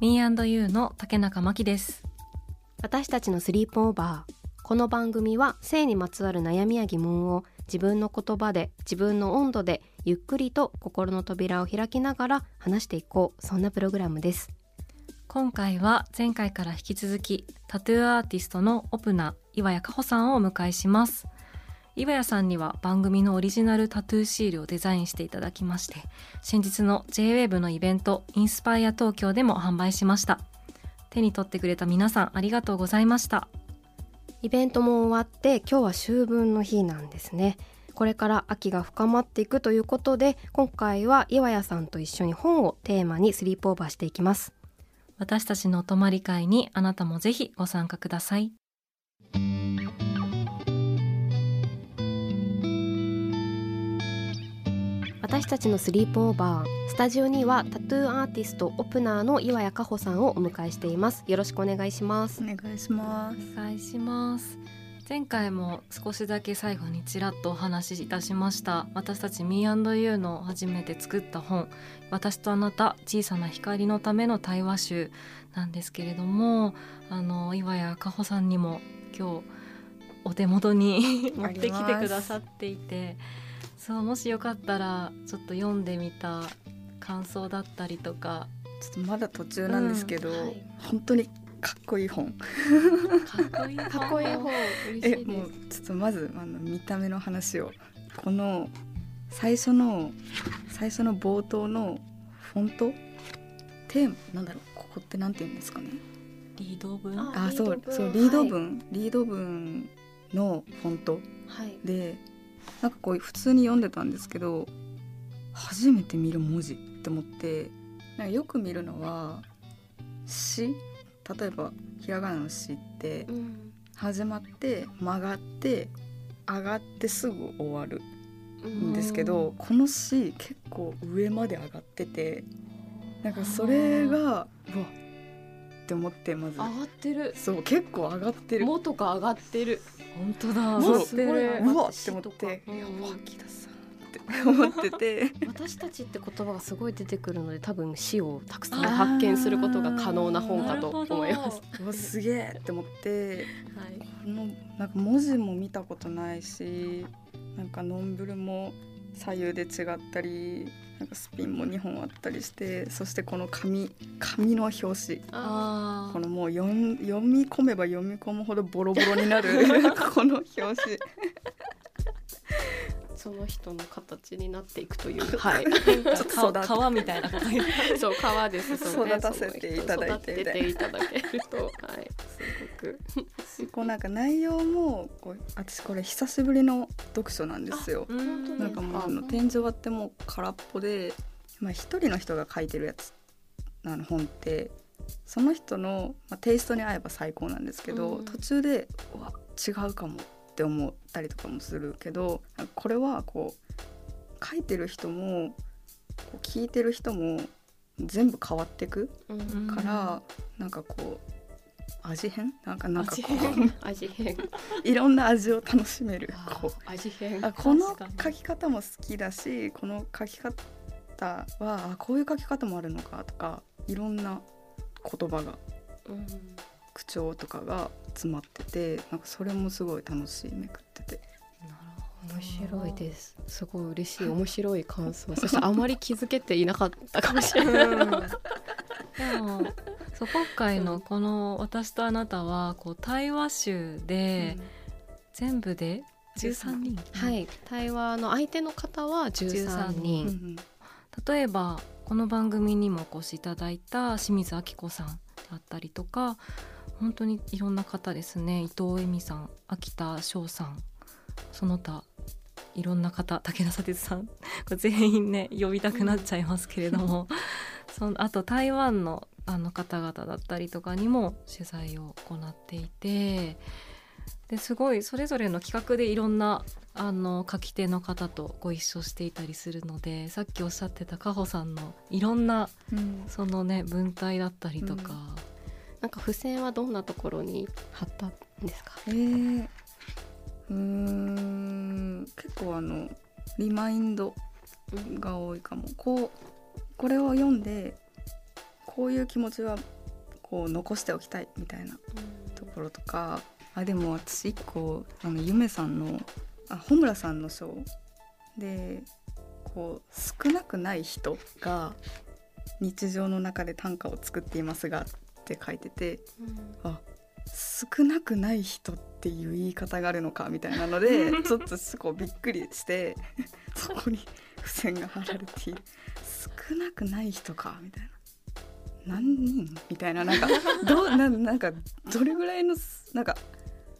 Me&You の竹中真希です。私たちのスリープオーバー。この番組は性にまつわる悩みや疑問を自分の言葉で自分の温度でゆっくりと心の扉を開きながら話していこう。そんなプログラムです。今回は前回から引き続きタトゥーアーティストのオプナ岩谷加穂さんをお迎えします岩谷さんには番組のオリジナルタトゥーシールをデザインしていただきまして先日の JWAVE のイベントインスパイア東京でも販売しました。手に取ってくれた皆さんありがとうございました。イベントも終わって今日は秋分の日なんですね。これから秋が深まっていくということで今回は岩谷さんと一緒に本をテーマにスリープオーバーしていきます。私たちのお泊まり会にあなたもぜひご参加ください私たちのスリープオーバースタジオにはタトゥーアーティストオプナーの岩谷加穂さんをお迎えしています。よろしくお願いします。お願いします。お願いします。前回も少しだけ最後にちらっとお話しいたしました。私たち Me&You の初めて作った本。私とあなた小さな光のための対話集なんですけれどもあの岩谷加穂さんにも今日お手元に 持ってきてくださっていてそうもしよかったらちょっと読んでみた感想だったりとか。ちょっとまだ途中なんですけど、うんはい。本当にかっこいい本。かっこいいかっこいい本嬉しいでえもうちょっとまずあの見た目の話を。この最初の最初の冒頭のフォントテーマなんだろうここってなんて言うんですかね？リード文？ああそうリード文。そうリード文、リード文のフォント。すはい。でなんかこう普通に読んでたんですけど初めて見る文字って思ってなんかよく見るのは「し」例えばひらがなの「し」ってうん始まって曲がって上がってすぐ終わるんですけどこの「し」結構上まで上がっててなんかそれがうわって思ってまず。上がってる。そう結構上がってる。元が上がってる。本当だ。そう。持ってるうわって思って、うん。やば木田さんって思ってて。私たちって言葉がすごい出てくるので多分死をたくさん発見することが可能な本かと思います。うわすげえって思って。はい、このなんか文字も見たことないしなんかノンブルも左右で違ったりなんかスピンも2本あったりしてそしてこの紙紙の表紙。あこのもう読ん読み込めば読み込むほどボロボロになる。この表紙。その人の形になっていくという、はい、あ育て。川みたいな。そう川です。そうね育たせていただいてていただけると、はい、すこうなんか内容もこう私これ久しぶりの読書なんですよ。うんなんかもうあの天井割ってもう空っぽで、まあ、一人の人が書いてるやつあの本ってその人の、まあ、テイストに合えば最高なんですけど、うん途中でうわ違うかもって思ったりとかもするけどこれはこう書いてる人もこう聞いてる人も全部変わってくごい。うんから、なんかこう味変？なんかなんかこう味変？いろんな味を楽しめる。こう。味変。あこの書き方も好きだしこの書き方はあこういう書き方もあるのかとかいろんな言葉がうん。口調とかが詰まっててなんかそれもすごい楽しいめくってて。面白いです。すごい嬉しい。面白い感想。そしてあまり気づけていなかったかもしれない。でもそう今回のこの「私とあなたは」こう対話集で全部で13人、はい。対話の相手の方は13人、うんうん例えばこの番組にもお越しいただいた清水明子さんであったりとか本当にいろんな方ですね。伊藤恵美さん秋田翔さんその他いろんな方武田砂鉄さん。全員ね呼びたくなっちゃいますけれども、そのあと台湾のあの方々だったりとかにも取材を行っていてですごいそれぞれの企画でいろんなあの書き手の方とご一緒していたりするのでさっきおっしゃってたかほさんのいろんなうん。そのね文体だったりとか、なんか付箋はどんなところに貼ったんですか？えー、うーん。結構あのリマインドが多いかも。こうこれを読んでこういう気持ちはこう残しておきたいみたいなところとかあでも私一個あのゆめさんのあ穂村さんの章でこう少なくない人が日常の中で短歌を作っていますがって書いててあ少なくない人っていう言い方があるのかみたいなので ちょっとすごいびっくりしてそこに付箋が貼られている。少なくない人かみたいな何人みたいななんかどうななんかどれぐらいのなんか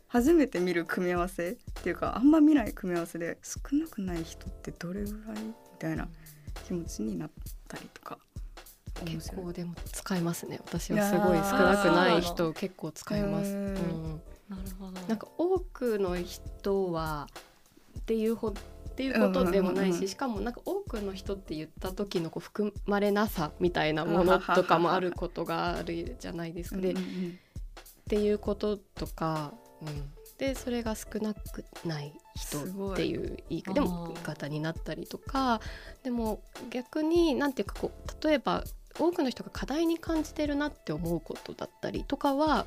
初めて見る組み合わせっていうかあんま見ない組み合わせで少なくない人ってどれぐらいみたいな気持ちになったりとか。面結構でも使いますね。私はすごい少なくない人結構使います、うん。なるほど。なんか多くの人はっていうほっていうことでもないししかもなんか多くの人って言った時のこう含まれなさみたいなものとかもあることがあるじゃないですか。で、うんうんっうんていうこととか、うん、でそれが少なくない人っていう言いでも言い方になったりとかでも逆になんていうかこう例えば多くの人が課題に感じてるなって思うことだったりとかは、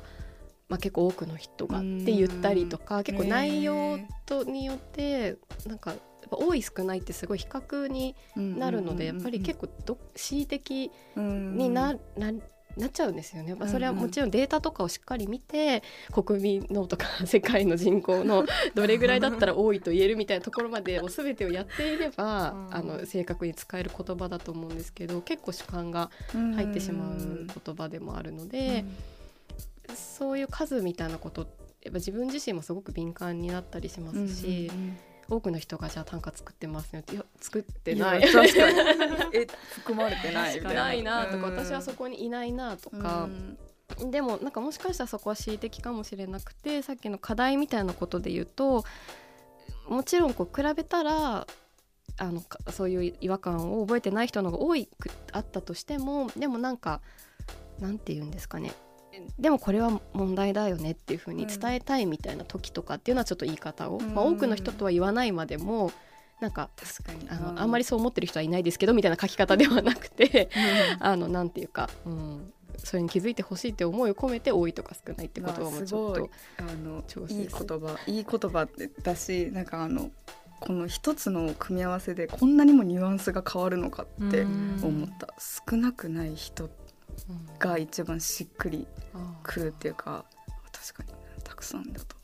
まあ、結構多くの人がって言ったりとか結構内容とによってなんかぱ多い少ないってすごい比較になるのでやっぱり結構ど恣意的にな,、ななっちゃうんですよね、まあ、それはもちろんデータとかをしっかり見て 国民のとか世界の人口のどれぐらいだったら多いと言えるみたいなところまでもう全てをやっていれば、うん。あの正確に使える言葉だと思うんですけど結構主観が入ってしまう言葉でもあるので、そういう数みたいなことやっぱ自分自身もすごく敏感になったりしますし、多くの人がじゃあ短歌作ってますね。っていや作ってない。や確かに。え含まれてないみたいな。ないなとか、うん。私はそこにいないなとかう、ん。でもなんかもしかしたらそこは恣意的かもしれなくてさっきの課題みたいなことで言うともちろんこう比べたらあのかそういう違和感を覚えてない人の方が多いくあったとしてもでもなんかなんて言うんですかねでもこれは問題だよねっていうふうに伝えたいみたいな時とかっていうのはちょっと言い方を、まあ、うん多くの人とは言わないまでもなんか確かに。あのあんまりそう思ってる人はいないですけどみたいな書き方ではなくて あのなんていうか、うん、それに気づいてほしいって思いを込めて多いとか少ないって言葉もちょっとあのいい言葉いい言葉ってだしなんかあのこの一つの組み合わせでこんなにもニュアンスが変わるのかってうん思った。少なくない人うんが一番しっくりあくるっていうか確かにたくさんだと。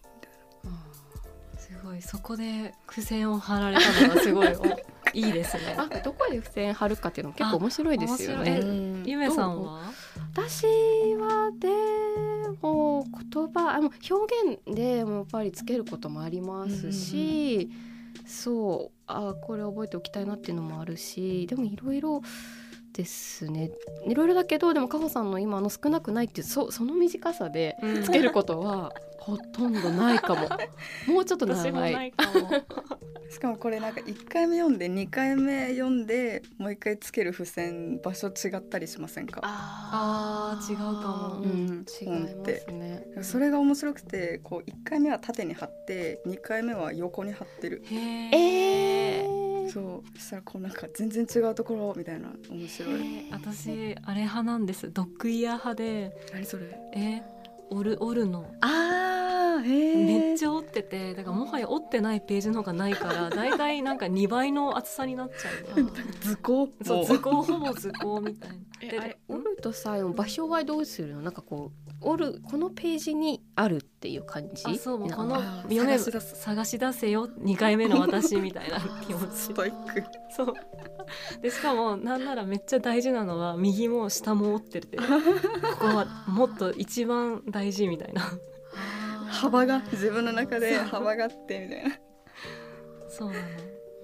すごい。そこで付箋を貼られたのがすごいお いいですね。あどこで付箋貼るかっていうのも結構面白いですよあね。なゆめさんは？私はでも言葉あもう表現でもやっぱりつけることもありますし、そう。あこれ覚えておきたいなっていうのもあるしでもいろいろですね。いろいろだけどでもかほさんの今の少なくないっていうそその短さでつけることはほとんどないかも。もうちょっと長い。ないかも。しかもこれなんか1回目読んで2回目読んでもう1回つける付箋場所違ったりしませんか？ああー違うかも。うん、うん違いますね。それが面白くてこう1回目は縦に貼って2回目は横に貼ってる。へええー、そうそしたらこうなんか全然違うところみたいな面白い。私あれ派なんです。ドッグイヤー派で。何それ？え折る折るの。あーめっちゃ折ってて。だからもはや折ってないページの方がないからだいたいなんか2倍の厚さになっちゃう図工そうも図工ほぼ図工みたいな。でえあれ折るるとさ場所はどうするの？なんかこう折るこのページにあるっていう感じ？あそうもうなこの読め探し出す。探し出せよ2回目の私みたいな気持ち。ストイック。そう。でしかもなんならめっちゃ大事なのは右も下も折ってるって。ここはもっと一番大事みたいな。幅が自分の中で幅があってみたいな。そうなの。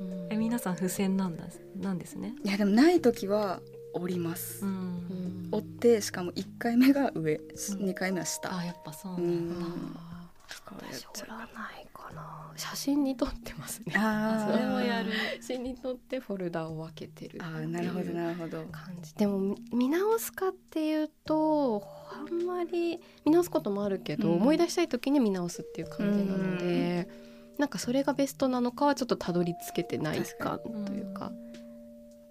うん。え皆さん付箋なんだなんですね？いやでもない時は折ります、うん。うん。折ってしかも1回目が上、ん。2回目は下。あやっぱそううなんだ。ん。あとかはやっー私折らないかな。写真に撮ってますね。あー。それもやる。写真に撮ってフォルダを分けてるあーなるほどなるほど。感じ。でもみ見直すかっていうとあんまり見直すこともあるけど、うん。思い出したい時に見直すっていう感じなので、なんかそれがベストなのかはちょっとたどり着けてないか確というか。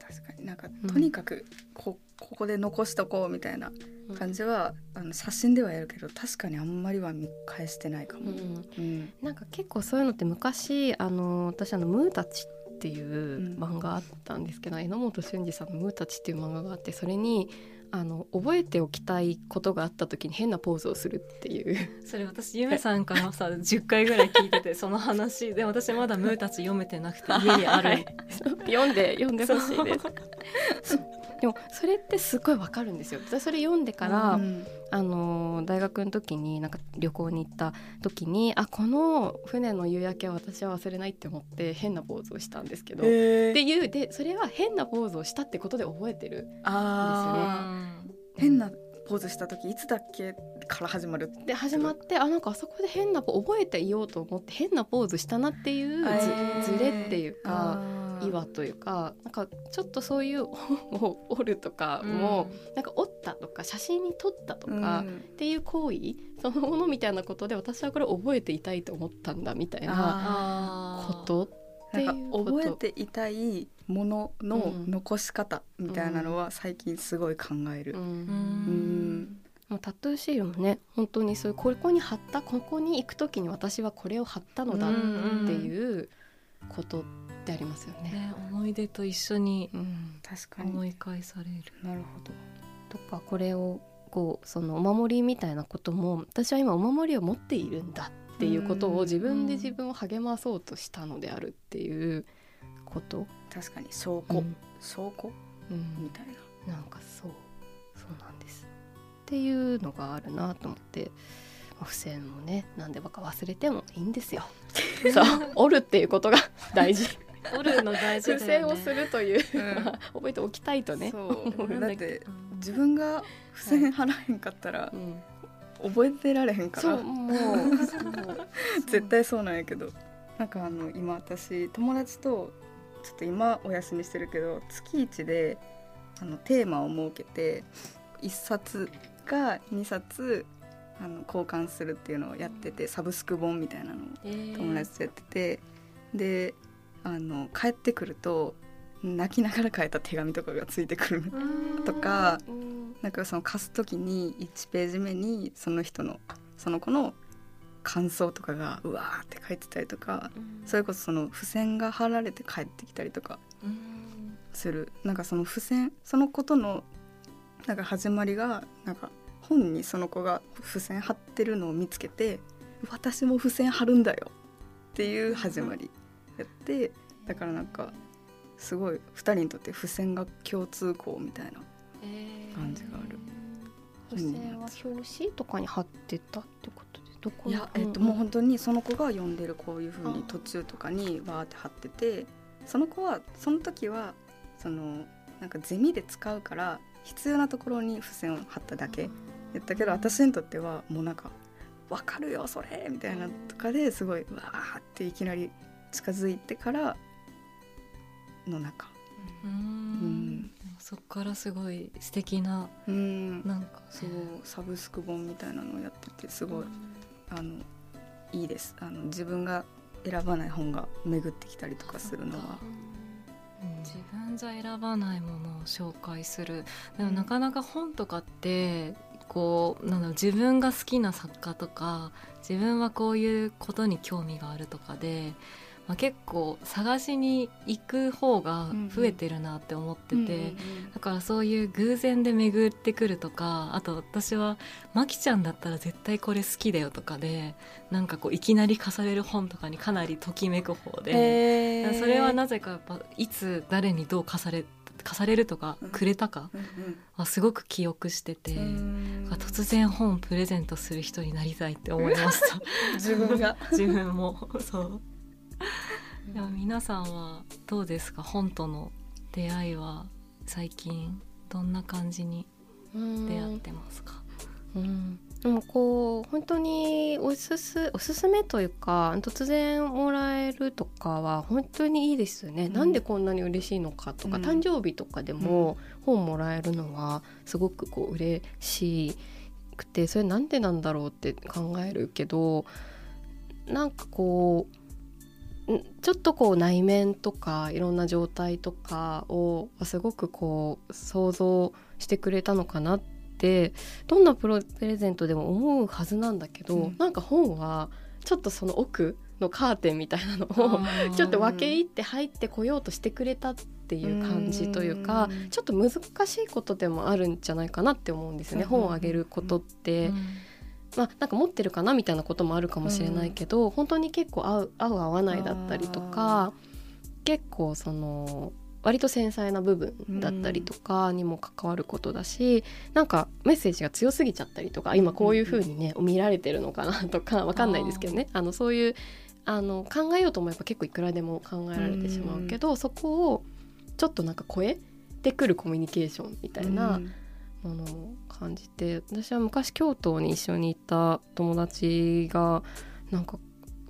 確かになんかうんとにかくこここで残しとこうみたいな感じは、あの写真ではやるけど確かにあんまりは見返してないかも、うんうん。なんか結構そういうのって昔あの私あの「ムータチ」っていう漫画あったんですけど、榎本俊二さんの「ムータチ」っていう漫画があってそれにあの覚えておきたいことがあった時に変なポーズをするっていう。それ私ゆめさんからさ10回ぐらい聞いててその話。で私まだムーたち読めてなくて家にある、は い読んで読んでほしいです。でもそれってすごいわかるんですよ。私それ読んでから、うんあの大学の時になんか旅行に行った時にあこの船の夕焼けは私は忘れないって思って変なポーズをしたんですけど。っていうでそれは変なポーズをしたってことで覚えてるあー。変なポーズした時いつだっけから始まるで始まってあなんかあそこで変なポ覚えていようと思って変なポーズしたなっていうず,、れっていうか岩というかなんかちょっとそういう本を折るとかも、なんか折ったとか写真に撮ったとか、うん。っていう行為そのものみたいなことで私はこれ覚えていたいと思ったんだみたいなことってーいうこと。覚えていたいもののうん残し方みたいなのは最近すごい考える。う、ん。うん。うんもうタトゥーシールもね。本当にそういうここに貼ったここに行く時に私はこれを貼ったのだっていうことってありますよね。ね思い出と一緒にうん、確かに。思い返される。なるほど。とかこれをこうそのお守りみたいなことも私は今お守りを持っているんだっていうことうんを自分で自分を励まそうとしたのであるっていうこと。確かに。証拠、うん。証拠？うん。みたいな。なんかそう。そうなんです。っていうのがあるなと思って。まあ付箋もねなんでばか忘れてもいいんですよ。そう折るっていうことが大事折るの大事だ付よね。箋をするという、うん。覚えておきたいとねそう。だって自分が付箋貼らへんかったらうん。覚えてられへんから。そうも う。絶対そうなんやけど。なんかあの今私友達とちょっと今お休みしてるけど月一であのテーマを設けて1冊か2冊あの交換するっていうのをやっててサブスク本みたいなのを友達とやってて、であの帰ってくると泣きながら書いた手紙とかがついてくるとかうんなんかその貸す時に1ページ目にその人のその子の感想とかがうわーって書いてたりとかそれこそその付箋が貼られて帰ってきたりとかうん。する。なんかその付箋そのことのなんか始まりがなんか本にその子が付箋貼ってるのを見つけて私も付箋貼るんだよっていう始まりやってだからなんかすごい2人にとって付箋が共通項みたいな感じがある。付箋は表紙とかに貼ってたってことでどこいや、えっと、もう本当にその子が読んでるこういう風にあ途中とかにわーって貼っててその子はその時はそのなんかゼミで使うから必要なところに付箋を貼っただけやったけど私にとってはもうなんか「わかるよそれ!」みたいなとかですごいわーっていきなり近づいてからの中。ううん。んそっからすごい素敵なうん。なんか。そうサブスク本みたいなのをやっててすごいあのいいです。あの自分が選ばない本が巡ってきたりとかするのは。自分じゃ選ばないものを紹介する。でもなかなか本とかってこうなんだろう自分が好きな作家とか自分はこういうことに興味があるとかでまあ、結構探しに行く方が増えてるなって思ってて、だからそういう偶然で巡ってくるとかあと私はまきちゃんだったら絶対これ好きだよとかでなんかこういきなり貸される本とかにかなりときめく方でそれはなぜかやっぱいつ誰にどう貸され貸されるとかうん。くれたかうんはすごく記憶してて。うん。突然本プレゼントする人になりたいって思いました。自分が。自分も。そうでも皆さんはどうですか？本との出会いは最近どんな感じに出会ってますか、うん、でもこう本当におすすおすすめというか突然もらえるとかは本当にいいですよね、うん。なんでこんなに嬉しいのかとか、うん。誕生日とかでも本もらえるのはすごくこう嬉しくてそれなんでなんだろうって考えるけどなんかこうんちょっとこう内面とかいろんな状態とかをすごくこう想像してくれたのかなってどんなプロプレゼントでも思うはずなんだけど、うん。なんか本はちょっとその奥のカーテンみたいなのをちょっと分け入って入ってこようとしてくれたっていう感じというかうんちょっと難しいことでもあるんじゃないかなって思うんですよね、うん本をあげることって。まあ、なんか持ってるかなみたいなこともあるかもしれないけど、本当に結構合う合う合わないだったりとか結構その割と繊細な部分だったりとかにも関わることだし、なんかメッセージが強すぎちゃったりとか今こういう風にね見られてるのかなとか わかんないですけどね。あのそういうあの考えようと思えば結構いくらでも考えられてしまうけど、そこをちょっとなんか超えてくるコミュニケーションみたいな。ものを感じて私は昔京都に一緒に行った友達がなんか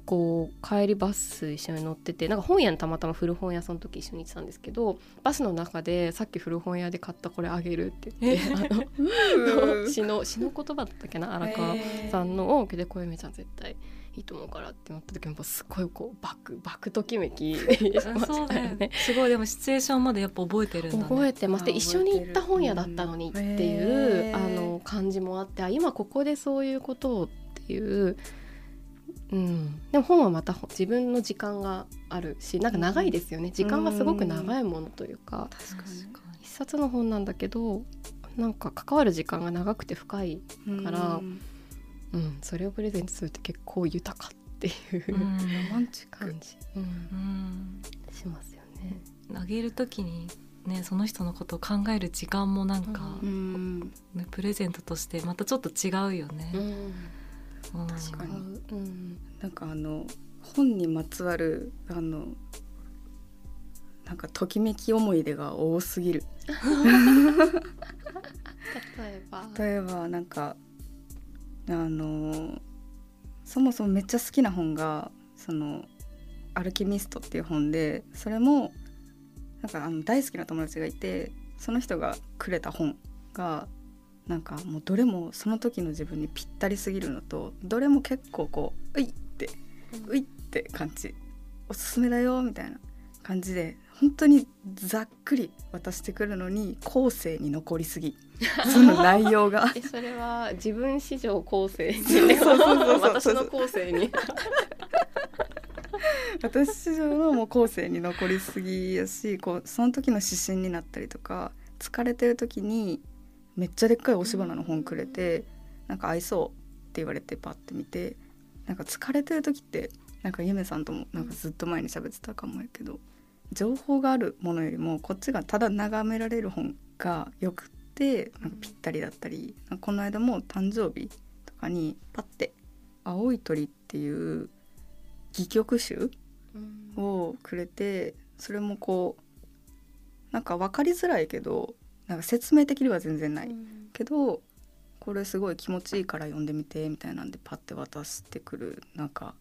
こう帰りバス一緒に乗っててなんか本屋にたまたま古本屋その時一緒に行ってたんですけどバスの中でさっき古本屋で買ったこれあげるって言って、あの 詩の詩の言葉だったっけな荒川さんのを「でこれめちゃん絶対いいと思うから」って思った時もすごいこうバクバクときめき。そうだよね。ね。すごい。でもシチュエーションまでやっぱ覚えてるね。覚えてますであ一緒に行った本屋だったのにっていう、うんあの感じもあってあ今ここでそういうことをっていう、うん、でも本はまた自分の時間があるしなんか長いですよね。時間がすごく長いものというか確か一冊の本なんだけどなんか関わる時間が長くて深い、にからうんうん、それをプレゼントするって結構豊かっていううんロマンチック。感じ、うんうんしますよね。あげる時にねその人のことを考える時間もなんか、うん。ねプレゼントとしてまたちょっと違うよね。うん。うん。確かに。うん。なんかあの本にまつわるあのなんかときめき思い出が多すぎる。例えば。例えばなんかあのそもそもめっちゃ好きな本がその「アルケミスト」っていう本でそれもなんかあの大好きな友達がいてその人がくれた本がなんかもうどれもその時の自分にぴったりすぎるのとどれも結構こう「うい!」って「うい!」って感じおすすめだよみたいな感じで本当にざっくり渡してくるのに後世に残りすぎ。その内容が。えそれは自分史上後世に。そうそうそうそう。私の後世に。私史上のもう後世に残りすぎやしこうその時の指針になったりとか疲れてる時にめっちゃでっかい押し花の本くれてなんか合いそうって言われてパッて見てなんか疲れてる時ってなんかゆめさんともなんかずっと前に喋ってたかもやけど情報があるものよりもこっちがただ眺められる本がよくってなんかぴったりだったりこの間も誕生日とかにパッて「青い鳥」っていう戯曲集をくれてそれもこうなんか分かりづらいけどなんか説明的には全然ない、けどこれすごい気持ちいいから読んでみてみたいなんでパッて渡してくるなんか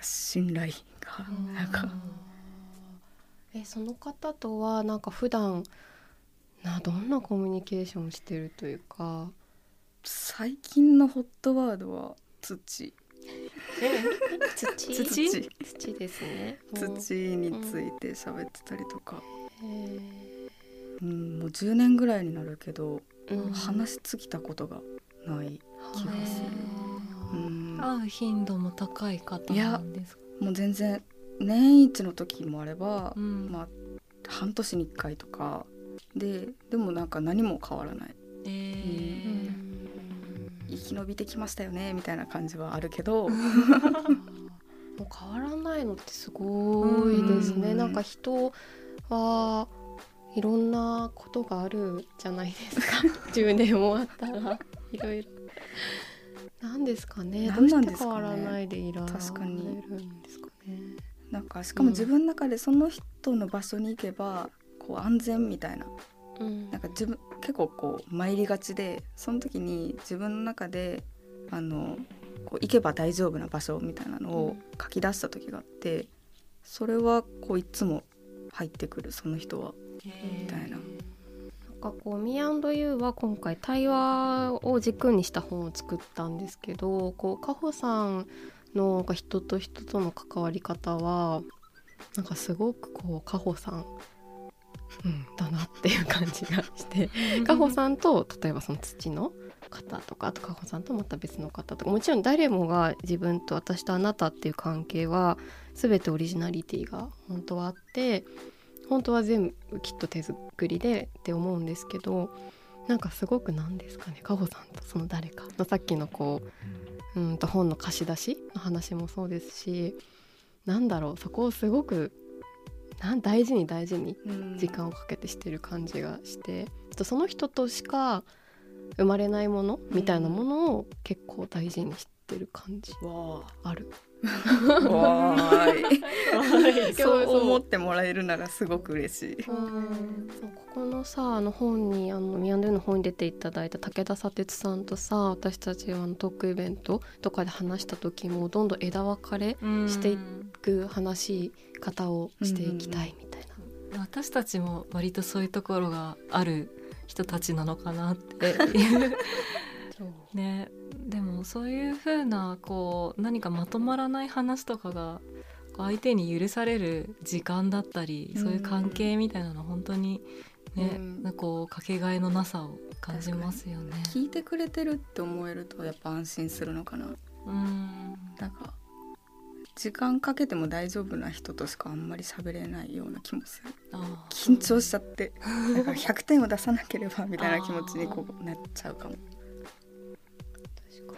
信頼がなんかえその方とはなんか普段などんなコミュニケーションしてるというか？最近のホットワードは土。土土？土。土ですね。土について喋ってたりとか、へうん、もう10年ぐらいになるけど、ーうん。話し尽きたことがない気がする、うん、会う頻度も高い方なんですか？もう全然年一の時もあれば、うん。まあ半年に1回とか。ででもなんか何も変わらない。えー。生き延びてきましたよねみたいな感じはあるけど。もう変わらないのってすごいですね。うん。なんか人はいろんなことがあるじゃないですか。10年終わったら。いろいろ。なんですかね。どうして変わらないでいられるん確かにですかね。なんかしかも自分の中でその人の場所に行けばこう安全みたいな。うん。なんか自分結構こう参りがちでその時に自分の中であのこう行けば大丈夫な場所みたいなのを書き出した時があってそれはこういつも入ってくるその人は。みたいな。なんかこう「Me&You」は今回対話を軸にした本を作ったんですけどこうカホさんのなんか人と人との関わり方はなんかすごくこうカホさん、うん、だなっていう感じがしてカホさんと例えばその土の方とかあとカホさんとまた別の方とかもちろん誰もが自分と私とあなたっていう関係は全てオリジナリティが本当はあって本当は全部きっと手作りでって思うんですけどなんかすごくなんですかねカホさんとその誰かのさっきのこううんと本の貸し出しの話もそうですしなんだろうそこをすごく大事に大事にうん時間をかけてしてる感じがして、ちょっとその人としか生まれないものみたいなものを結構大事にしてる感じわある。ーわーい。そうそう思ってもらえるならすごく嬉しい。ここのさあの本にあのミアンドゥの本に出ていただいた武田砂鉄さんとさ私たちあのトークイベントとかで話した時もどんどん枝分かれしていく話し方をしていきたいみたいな。私たちも割とそういうところがある人たちなのかなって。いう。ねでもそういうふうなこう何かまとまらない話とかが相手に許される時間だったり、うんそういう関係みたいなの本当にね、うんなんかこうかけがえのなさを感じますよね。聞いてくれてるって思えるとやっぱ安心するのかな。うんなんか時間かけても大丈夫な人としかあんまり喋れないような気もする。緊張しちゃってなんか100点を出さなければみたいな気持ちにこうなっちゃうかも。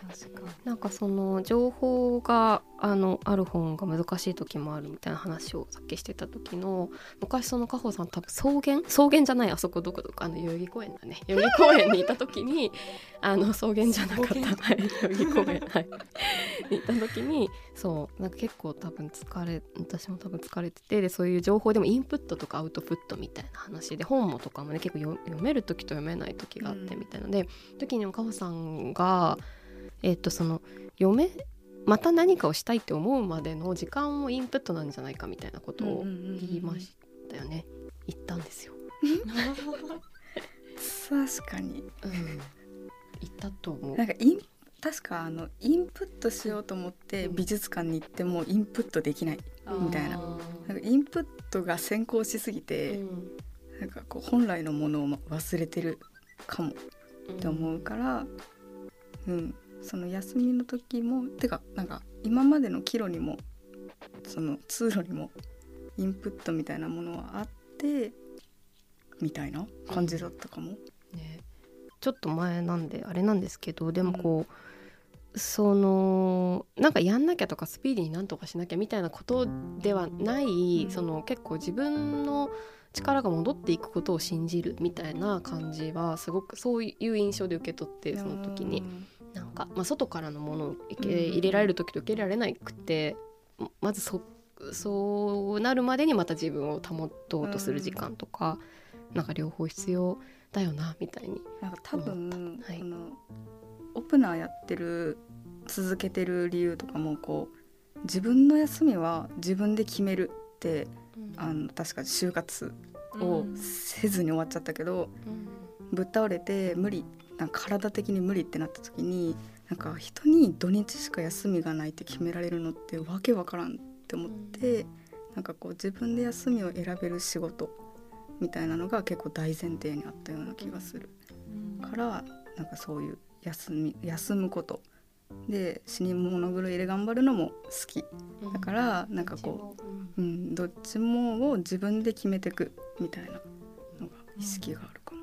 確かに。なんかその情報があのある本が難しい時もあるみたいな話をさっきしてた時の昔その加穂さん多分草原？草原じゃないあそこどこどこあの代々木公園だね。代々木公園にいた時にあの草原じゃなかった。い代々木公園はい。に 行った時にそうなんか結構多分疲れ私も多分疲れててでそういう情報でもインプットとかアウトプットみたいな話で本もとかもね結構読読める時と読めない時があってうんみたいので、時にも加穂さんがえっとその読めまた何かをしたいって思うまでの時間もインプットなんじゃないかみたいなことを言いましたよね。言ったんですよ、確かに。うん、言ったと思う。なんかイン確かあのインプットしようと思って美術館に行ってもインプットできないみたいな。なんかインプットが先行しすぎて、なんかこう本来のものを忘れてるかもって思うから、うん、その休みの時もてかなんか今までの岐路にもその通路にもインプットみたいなものはあってみたいな感じだったかも。ね、ちょっと前なんであれなんですけどでもこう、そのなんかやんなきゃとかスピーディーになんとかしなきゃみたいなことではない、その結構自分の力が戻っていくことを信じるみたいな感じはすごくそういう印象で受け取ってその時になんか、まあ、外からのものを受け入れられる時と受け入れられなくてまずそそうなるまでにまた自分を保とうとする時間とか、なんか両方必要だよなみたいになんか多分、はい。このオープナーやってる続けてる理由とかもこう自分の休みは自分で決めるってあの確か就活をせずに終わっちゃったけど、ぶっ倒れて無理なんか体的に無理ってなった時になんか人に土日しか休みがないって決められるのってわけわからんって思って、なんかこう自分で休みを選べる仕事みたいなのが結構大前提にあったような気がする。からなんかそういう休み休むことで死に物狂いで頑張るのも好き。だからなんかこう、うん、どっちも。を自分で決めていくみたいなのが意識があるかも。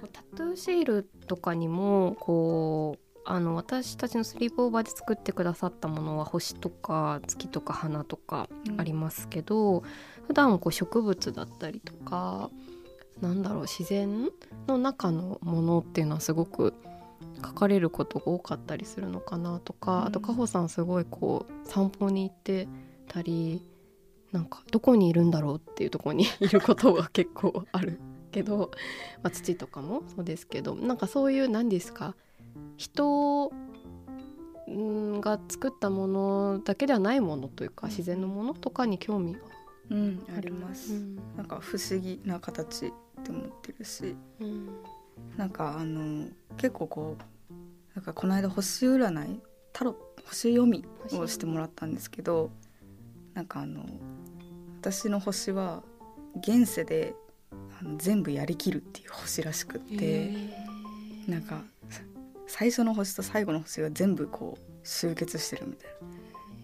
こうタトゥーシールとかにもこうあの私たちのスリープオーバーで作ってくださったものは星とか月とか花とかありますけど、うん、普段こう植物だったりとかなんだろう自然の中のものっていうのはすごく書かれることが多かったりするのかなとか、うん、あとかほさんすごいこう散歩に行ってたりなんかどこにいるんだろうっていうとこに いることが結構あるけど、まあ、土とかもそうですけどなんかそういう何ですか人が作ったものだけではないものというか自然のものとかに興味がうん、あります、うん、なんか不思議な形って思ってるし、うん、なんかあの結構こうなんかこの間星占いタロ星読みをしてもらったんですけどなんかあの私の星は現世で全部やりきるっていう星らしくってなんか最初の星と最後の星が全部こう集結してるみたい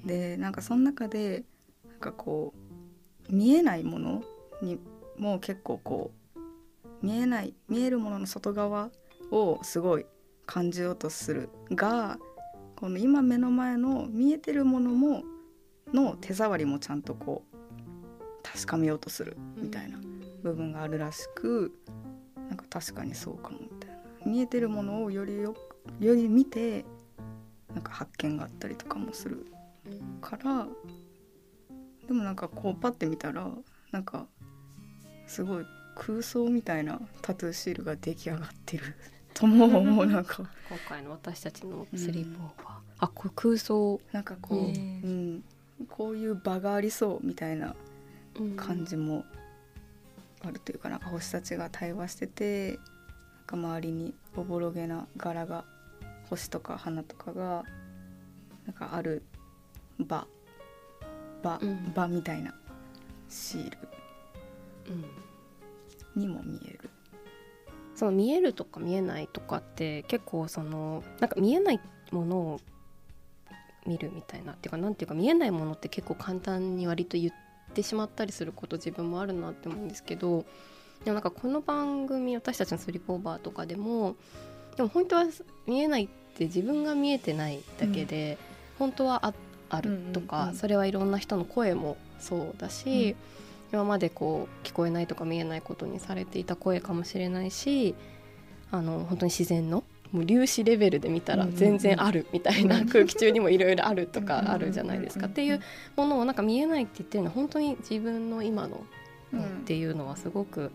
な。でなんかその中でなんかこう見えないものにも結構こう見えない見えるものの外側をすごい感じようとするがこの今目の前の見えてるものもの手触りもちゃんとこう確かめようとするみたいな部分があるらしくなんか確かにそうかもみたいな。見えてるものをよりよより見てなんか発見があったりとかもするから。でもなんかこうパッて見たらなんかすごい空想みたいなタトゥーシールが出来上がってる。とも思うなんか。今回の私たちのスリープオーバー、うん、あこれ空想。なんかこう、うん、こういう場がありそうみたいな感じもあるというかなんか星たちが対話しててなんか周りにおぼろげな柄が星とか花とかがなんかある場場、うん、場みたいなシール。にも見える。その見えるとか見えないとかって結構そのなんか見えないものを見るみたいな。っていうかなんていうか見えないものって結構簡単に割と言ってしまったりすること自分もあるなって思うんですけどでもなんかこの番組私たちのスリープオーバーとかでもでも本当は見えないって自分が見えてないだけで、うん、本当はああるとか、うんうんうん、それはいろんな人の声もそうだし、うん、今までこう聞こえないとか見えないことにされていた声かもしれないしあの本当に自然のもう粒子レベルで見たら全然あるみたいな、空気中にもいろいろあるとかあるじゃないですか。っていうものをなんか見えないって言ってるのは本当に自分の今のっていうのはすごく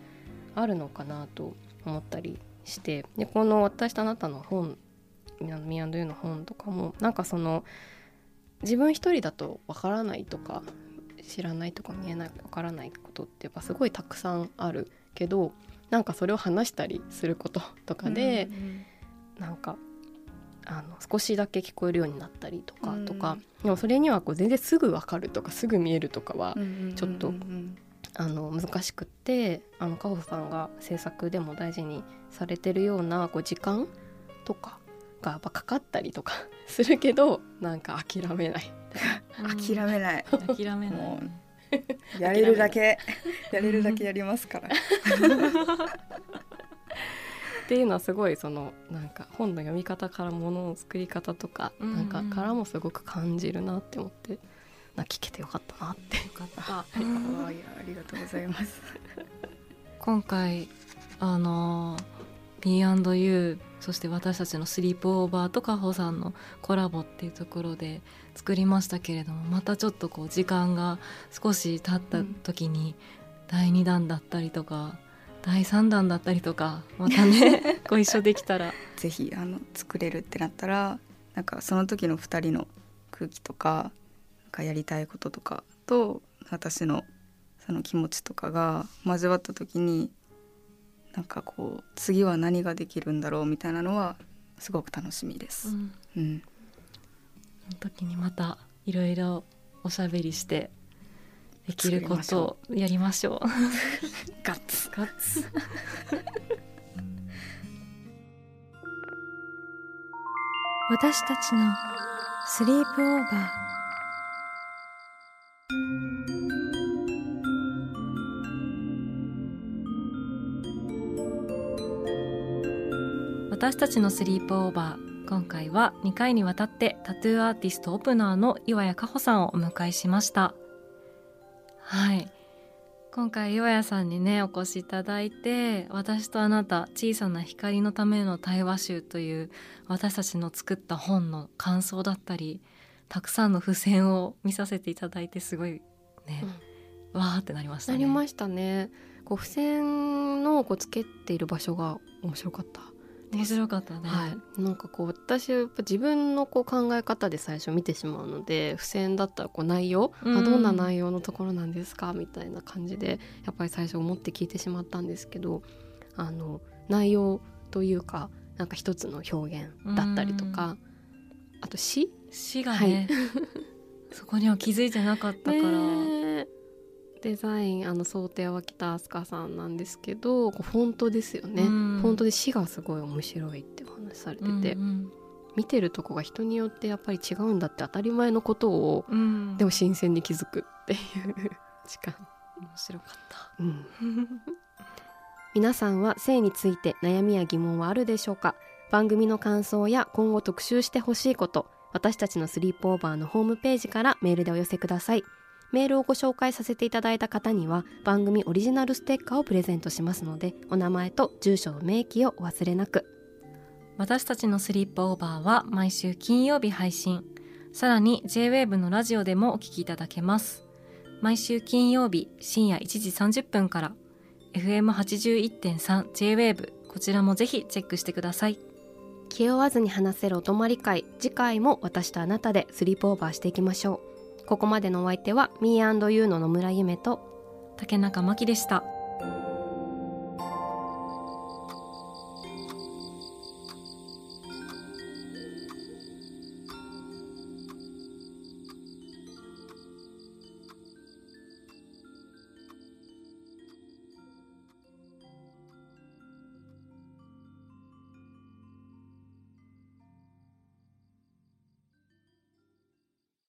あるのかなと思ったりして。でこの「私とあなた」の本「ミアンドゥの本とかもなんかその自分一人だとわからないとか知らないとか見えないわからないことってやっぱすごいたくさんあるけどなんかそれを話したりすることとかで、うんうんなんかあの少しだけ聞こえるようになったりとか、とかでもそれにはこう全然すぐ分かるとかすぐ見えるとかはちょっと、あの難しくってあのカホさんが制作でも大事にされてるようなこう時間とかがやっぱかかったりとか するけどなんか諦めない。諦めない。諦めない。やれるだけ。やれるだけやりますから っていうのはすごいそのなんか本の読み方からものの作り方とか、うん、なんかからもすごく感じるなって思ってな聞けてよかったなってよかった。あありがとうございます今回あの Me&You そして私たちのスリープオーバーとカホさんのコラボっていうところで作りましたけれどもまたちょっとこう時間が少し経った時に第2弾だったりとか第3弾だったりとかまたね ご一緒できたら。ぜひあの作れるってなったらなんかその時の2人の空気とかなんかやりたいこととかと私のその気持ちとかが交わった時になんかこう次は何ができるんだろうみたいなのはすごく楽しみです。うん、うん、その時にまたいろいろおしゃべりしてできることをやりましょう ツガッツ。私たちのスリープオーバー。私たちのスリープオーバー。今回は2回にわたってタトゥーアーティストオープナーの岩谷加穂さんをお迎えしました。はい今回岩谷さんにねお越しいただいて「私とあなた小さな光のための対話集」という私たちの作った本の感想だったりたくさんの付箋を見させていただいてすごいね、うん、わーってなりましたね。なりましたね。こう付箋のこうつけている場所が面白かった。面白かったね、はい、なんかこう私は自分のこう考え方で最初見てしまうので付箋だったらこう内容、うん、どんな内容のところなんですかみたいな感じでやっぱり最初思って聞いてしまったんですけどあの内容というかなんか一つの表現だったりとか、うん、あと詩？詩がね、はい、そこには気づいてなかったから。ねデザインあの想定は北飛鳥さんなんですけどフォントですよね、うん、フォントで詩がすごい面白いってお話されてて、うんうん、見てるとこが人によってやっぱり違うんだって当たり前のことを、うん、でも新鮮に気づくっていう時間。面白かった、うん、皆さんは性について悩みや疑問はあるでしょうか？番組の感想や今後特集してほしいこと私たちのスリープオーバーのホームページからメールでお寄せくださいメールをご紹介させていただいた方には番組オリジナルステッカーをプレゼントしますのでお名前と住所の明記をお忘れなく。私たちのスリップオーバーは毎週金曜日配信。さらに JWAVE のラジオでもお聞きいただけます。毎週金曜日深夜1時30分から。FM81.3JWAVE こちらもぜひチェックしてください。気負わずに話せるお泊まり会次回も私とあなたでスリープオーバーしていきましょうここまでのお相手は Me&You の野村夢と竹中真希でした。